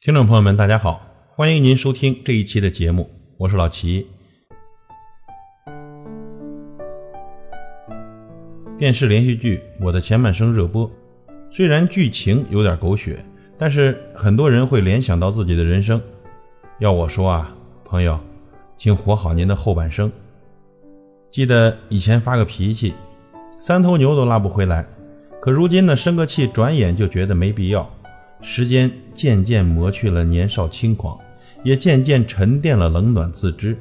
听众朋友们，大家好，欢迎您收听这一期的节目，我是老齐。电视连续剧《我的前半生》热播，虽然剧情有点狗血，但是很多人会联想到自己的人生。要我说啊，朋友，请活好您的后半生。记得以前发个脾气，三头牛都拉不回来，可如今呢，生个气，转眼就觉得没必要。时间渐渐磨去了年少轻狂，也渐渐沉淀了冷暖自知。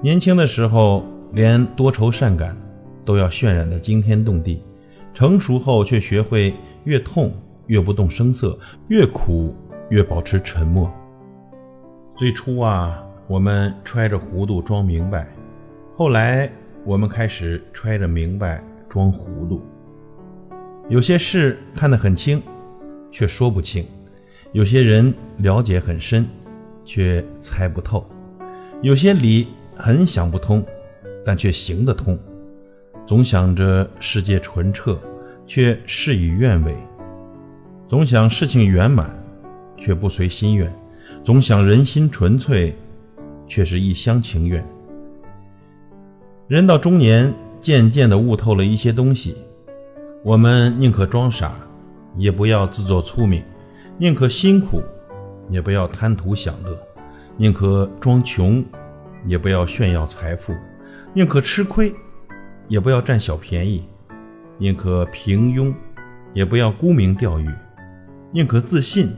年轻的时候，连多愁善感都要渲染的惊天动地；成熟后，却学会越痛越不动声色，越苦越保持沉默。最初啊，我们揣着糊涂装明白；后来，我们开始揣着明白装糊涂。有些事看得很清。却说不清，有些人了解很深，却猜不透；有些理很想不通，但却行得通。总想着世界纯澈，却事与愿违；总想事情圆满，却不随心愿；总想人心纯粹，却是一厢情愿。人到中年，渐渐地悟透了一些东西，我们宁可装傻。也不要自作聪明，宁可辛苦，也不要贪图享乐；宁可装穷，也不要炫耀财富；宁可吃亏，也不要占小便宜；宁可平庸，也不要沽名钓誉；宁可自信，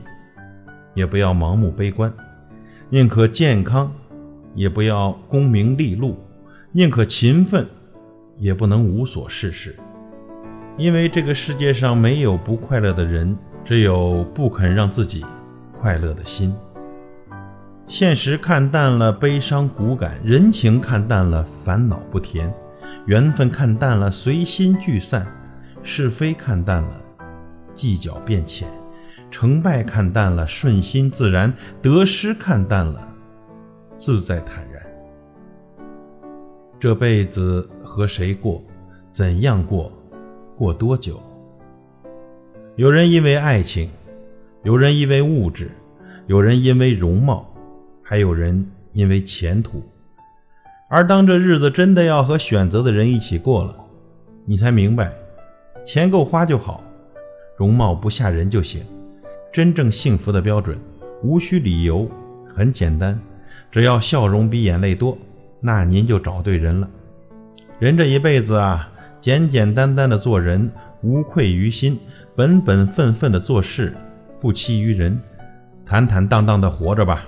也不要盲目悲观；宁可健康，也不要功名利禄；宁可勤奋，也不能无所事事。因为这个世界上没有不快乐的人，只有不肯让自己快乐的心。现实看淡了悲伤骨感，人情看淡了烦恼不甜，缘分看淡了随心聚散，是非看淡了计较变浅，成败看淡了顺心自然，得失看淡了自在坦然。这辈子和谁过，怎样过？过多久？有人因为爱情，有人因为物质，有人因为容貌，还有人因为前途。而当这日子真的要和选择的人一起过了，你才明白，钱够花就好，容貌不吓人就行。真正幸福的标准，无需理由，很简单，只要笑容比眼泪多，那您就找对人了。人这一辈子啊。简简单单的做人，无愧于心；本本分分的做事，不欺于人。坦坦荡荡的活着吧，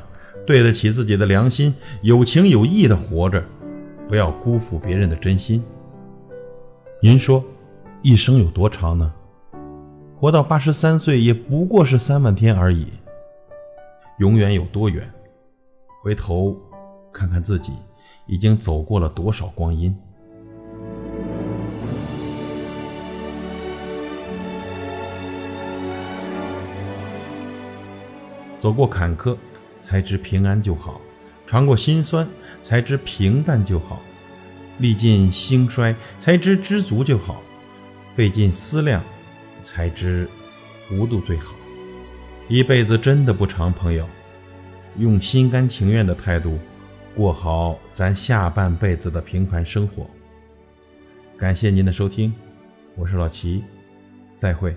对得起自己的良心；有情有义的活着，不要辜负别人的真心。您说，一生有多长呢？活到八十三岁，也不过是三万天而已。永远有多远？回头看看自己，已经走过了多少光阴。走过坎坷，才知平安就好；尝过辛酸，才知平淡就好；历尽兴衰，才知知足就好；费尽思量，才知糊涂最好。一辈子真的不长，朋友，用心甘情愿的态度，过好咱下半辈子的平凡生活。感谢您的收听，我是老齐，再会。